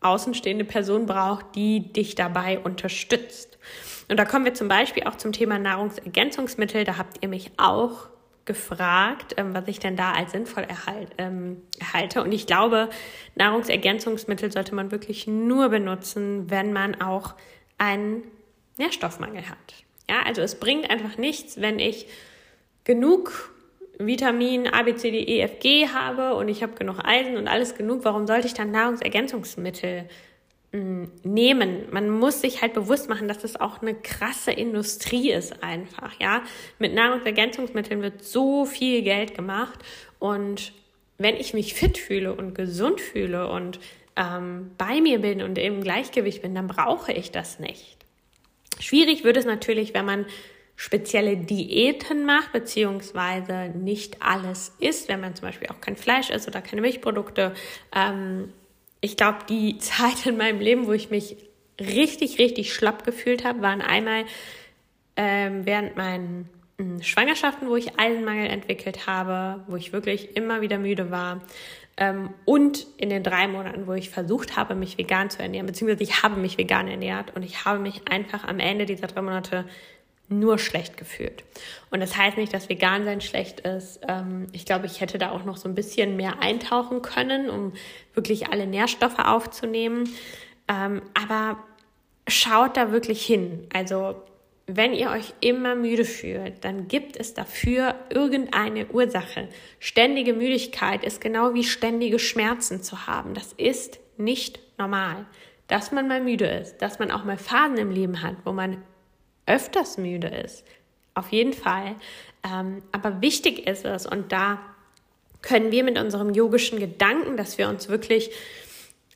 außenstehende Person braucht, die dich dabei unterstützt. Und da kommen wir zum Beispiel auch zum Thema Nahrungsergänzungsmittel. Da habt ihr mich auch gefragt, ähm, was ich denn da als sinnvoll erhalt, ähm, erhalte. Und ich glaube, Nahrungsergänzungsmittel sollte man wirklich nur benutzen, wenn man auch einen Nährstoffmangel hat. Ja, also es bringt einfach nichts, wenn ich genug Vitamin A, B, C, D, E, F, G habe und ich habe genug Eisen und alles genug. Warum sollte ich dann Nahrungsergänzungsmittel hm, nehmen? Man muss sich halt bewusst machen, dass das auch eine krasse Industrie ist einfach. Ja, mit Nahrungsergänzungsmitteln wird so viel Geld gemacht und wenn ich mich fit fühle und gesund fühle und ähm, bei mir bin und im Gleichgewicht bin, dann brauche ich das nicht. Schwierig wird es natürlich, wenn man spezielle Diäten macht, beziehungsweise nicht alles isst, wenn man zum Beispiel auch kein Fleisch isst oder keine Milchprodukte. Ähm, ich glaube, die Zeit in meinem Leben, wo ich mich richtig, richtig schlapp gefühlt habe, waren einmal ähm, während meinen hm, Schwangerschaften, wo ich Eisenmangel entwickelt habe, wo ich wirklich immer wieder müde war. Ähm, und in den drei Monaten, wo ich versucht habe, mich vegan zu ernähren, beziehungsweise ich habe mich vegan ernährt und ich habe mich einfach am Ende dieser drei Monate nur schlecht gefühlt. Und das heißt nicht, dass vegan sein schlecht ist. Ähm, ich glaube, ich hätte da auch noch so ein bisschen mehr eintauchen können, um wirklich alle Nährstoffe aufzunehmen. Ähm, aber schaut da wirklich hin. Also wenn ihr euch immer müde fühlt, dann gibt es dafür irgendeine Ursache. Ständige Müdigkeit ist genau wie ständige Schmerzen zu haben. Das ist nicht normal. Dass man mal müde ist, dass man auch mal Phasen im Leben hat, wo man öfters müde ist. Auf jeden Fall. Ähm, aber wichtig ist es, und da können wir mit unserem yogischen Gedanken, dass wir uns wirklich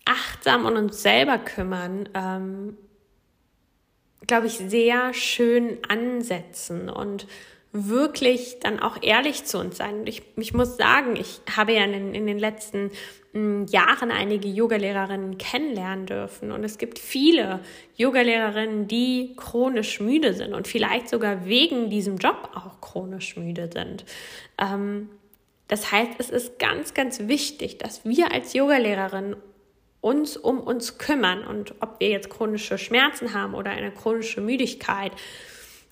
achtsam um uns selber kümmern, ähm, glaube ich, sehr schön ansetzen und wirklich dann auch ehrlich zu uns sein. Ich, ich muss sagen, ich habe ja in, in den letzten m, hm, Jahren einige Yogalehrerinnen kennenlernen dürfen. Und es gibt viele Yogalehrerinnen, die chronisch müde sind und vielleicht sogar wegen diesem Job auch chronisch müde sind. Ähm, das heißt, es ist ganz, ganz wichtig, dass wir als Yogalehrerin uns um uns kümmern und ob wir jetzt chronische Schmerzen haben oder eine chronische Müdigkeit,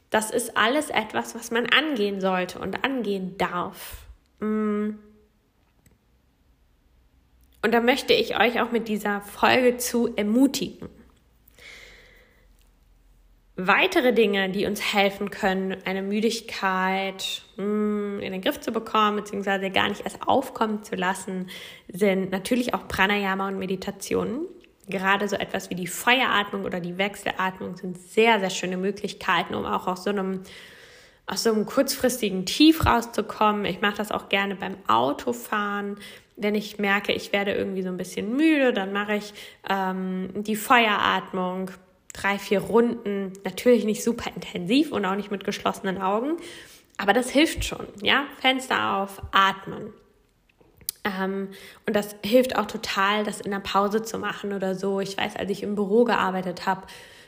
das ist alles etwas, was man angehen sollte und angehen darf. Mm. Und da möchte ich euch auch mit dieser Folge zu ermutigen. Weitere Dinge, die uns helfen können, eine Müdigkeit hm, in den Griff zu bekommen, beziehungsweise gar nicht erst aufkommen zu lassen, sind natürlich auch Pranayama und Meditationen. Gerade so etwas wie die Feueratmung oder die Wechselatmung sind sehr, sehr schöne Möglichkeiten, um auch aus so einem, aus so einem kurzfristigen Tief rauszukommen. Ich mache das auch gerne beim Autofahren. Wenn ich merke, ich werde irgendwie so ein bisschen müde, dann mache ich ähm, die Feueratmung drei, vier Runden, natürlich nicht super intensiv und auch nicht mit geschlossenen Augen, aber das hilft schon, ja, Fenster auf, atmen. Ähm, und das hilft auch total, das in der Pause zu machen oder so. Ich weiß, als ich im Büro gearbeitet habe,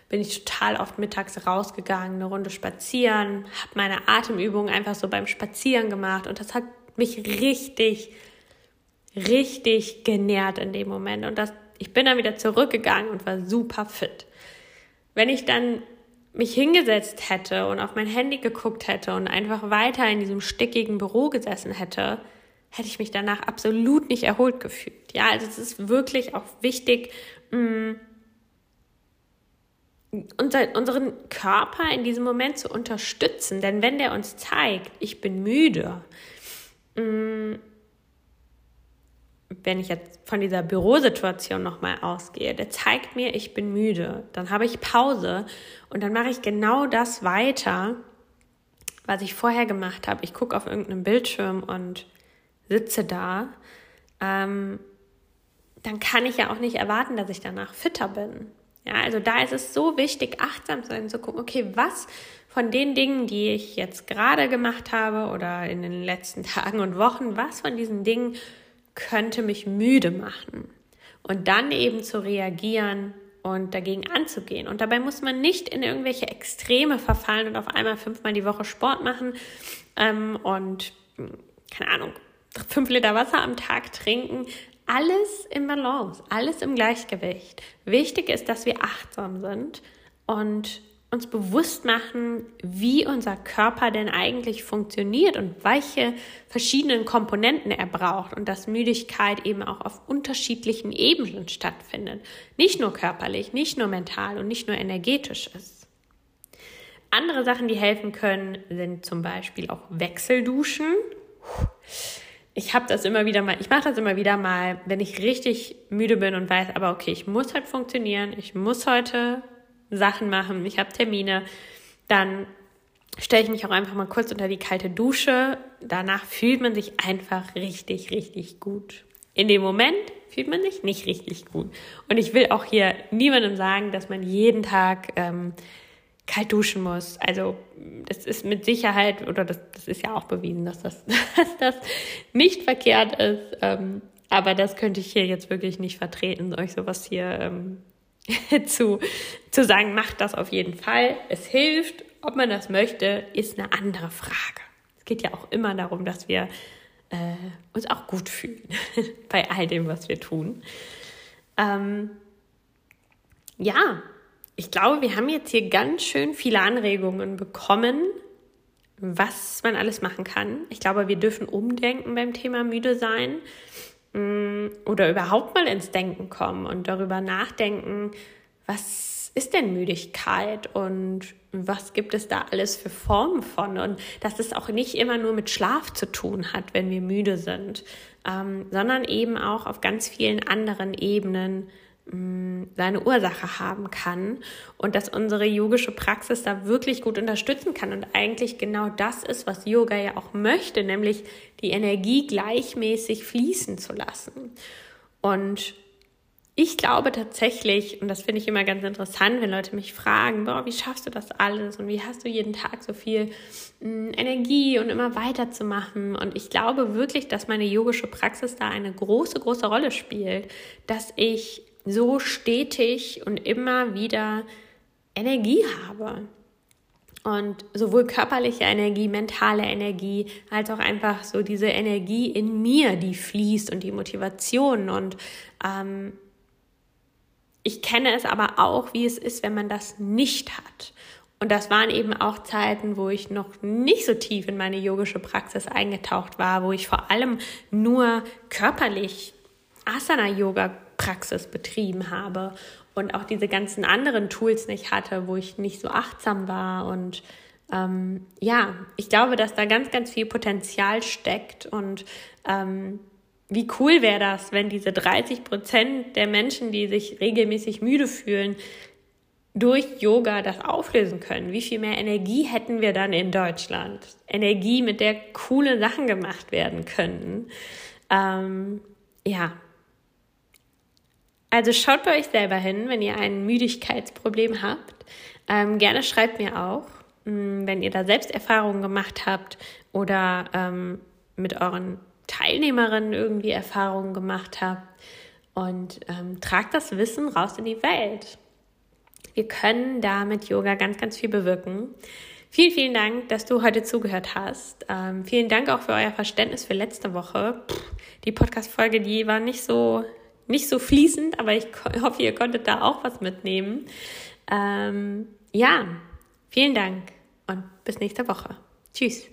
bin ich total oft mittags rausgegangen, eine Runde spazieren, habe meine Atemübungen einfach so beim Spazieren gemacht und das hat mich richtig, richtig genährt in dem Moment. Und das, ich bin dann wieder zurückgegangen und war super fit. Wenn ich dann mich hingesetzt hätte und auf mein Handy geguckt hätte und einfach weiter in diesem stickigen Büro gesessen hätte, hätte ich mich danach absolut nicht erholt gefühlt. Ja, also es ist wirklich auch wichtig, mh, mm, unser, unseren Körper in diesem Moment zu unterstützen. Denn wenn der uns zeigt, ich bin müde, mh, mm, wenn ich jetzt von dieser Bürosituation nochmal ausgehe, der zeigt mir, ich bin müde. Dann habe ich Pause und dann mache ich genau das weiter, was ich vorher gemacht habe. Ich gucke auf irgendeinem Bildschirm und sitze da. Ähm, dann kann ich ja auch nicht erwarten, dass ich danach fitter bin. Ja, also da ist es so wichtig, achtsam sein, zu gucken, okay, was von den Dingen, die ich jetzt gerade gemacht habe oder in den letzten Tagen und Wochen, was von diesen Dingen könnte mich müde machen. Und dann eben zu reagieren und dagegen anzugehen. Und dabei muss man nicht in irgendwelche Extreme verfallen und auf einmal fünfmal die Woche Sport machen ähm, und, keine Ahnung, fünf Liter Wasser am Tag trinken. Alles im Balance, alles im Gleichgewicht. Wichtig ist, dass wir achtsam sind und uns bewusst machen, wie unser Körper denn eigentlich funktioniert und welche verschiedenen Komponenten er braucht und dass Müdigkeit eben auch auf unterschiedlichen Ebenen stattfindet. Nicht nur körperlich, nicht nur mental und nicht nur energetisch ist. Andere Sachen, die helfen können, sind zum Beispiel auch Wechselduschen. Ich habe das immer wieder mal, ich mache das immer wieder mal, wenn ich richtig müde bin und weiß, aber okay, ich muss halt funktionieren, ich muss heute Sachen machen, ich habe Termine, dann stelle ich mich auch einfach mal kurz unter die kalte Dusche. Danach fühlt man sich einfach richtig, richtig gut. In dem Moment fühlt man sich nicht richtig gut. Und ich will auch hier niemandem sagen, dass man jeden Tag ähm, kalt duschen muss. Also das ist mit Sicherheit, oder das, das ist ja auch bewiesen, dass das, dass das nicht verkehrt ist. Ähm, aber das könnte ich hier jetzt wirklich nicht vertreten, euch sowas hier ähm, zu, zu sagen, macht das auf jeden Fall. Es hilft. Ob man das möchte, ist eine andere Frage. Es geht ja auch immer darum, dass wir äh, uns auch gut fühlen bei all dem, was wir tun. Ähm, ja, ich glaube, wir haben jetzt hier ganz schön viele Anregungen bekommen, was man alles machen kann. Ich glaube, wir dürfen umdenken beim Thema müde sein oder überhaupt mal ins Denken kommen und darüber nachdenken, was ist denn Müdigkeit und was gibt es da alles für Formen von? Und dass es auch nicht immer nur mit Schlaf zu tun hat, wenn wir müde sind, ähm, sondern eben auch auf ganz vielen anderen Ebenen seine Ursache haben kann und dass unsere yogische Praxis da wirklich gut unterstützen kann und eigentlich genau das ist, was Yoga ja auch möchte, nämlich die Energie gleichmäßig fließen zu lassen. Und ich glaube tatsächlich, und das finde ich immer ganz interessant, wenn Leute mich fragen, boah, wie schaffst du das alles und wie hast du jeden Tag so viel mh, Energie und immer weiterzumachen? Und ich glaube wirklich, dass meine yogische Praxis da eine große, große Rolle spielt, dass ich so stetig und immer wieder Energie habe. Und sowohl körperliche Energie, mentale Energie, als auch einfach so diese Energie in mir, die fließt und die Motivation. Und ähm, ich kenne es aber auch, wie es ist, wenn man das nicht hat. Und das waren eben auch Zeiten, wo ich noch nicht so tief in meine yogische Praxis eingetaucht war, wo ich vor allem nur körperlich Asana-Yoga Praxis betrieben habe und auch diese ganzen anderen Tools nicht hatte, wo ich nicht so achtsam war. Und ähm, ja, ich glaube, dass da ganz, ganz viel Potenzial steckt und ähm, wie cool wäre das, wenn diese 30 Prozent der Menschen, die sich regelmäßig müde fühlen, durch Yoga das auflösen können. Wie viel mehr Energie hätten wir dann in Deutschland? Energie, mit der coole Sachen gemacht werden könnten. Ähm, ja, also schaut bei euch selber hin, wenn ihr ein Müdigkeitsproblem habt. Ähm, gerne schreibt mir auch, mm, wenn ihr da selbst Erfahrungen gemacht habt oder ähm, mit euren Teilnehmerinnen irgendwie Erfahrungen gemacht habt. Und ähm, tragt das Wissen raus in die Welt. Wir können da mit Yoga ganz, ganz viel bewirken. Vielen, vielen Dank, dass du heute zugehört hast. Ähm, vielen Dank auch für euer Verständnis für letzte Woche. Pff, die Podcast-Folge, die war nicht so nicht so fließend, aber ich hoffe, ihr konntet da auch was mitnehmen. Ähm, ja, vielen Dank und bis nächste Woche. Tschüss.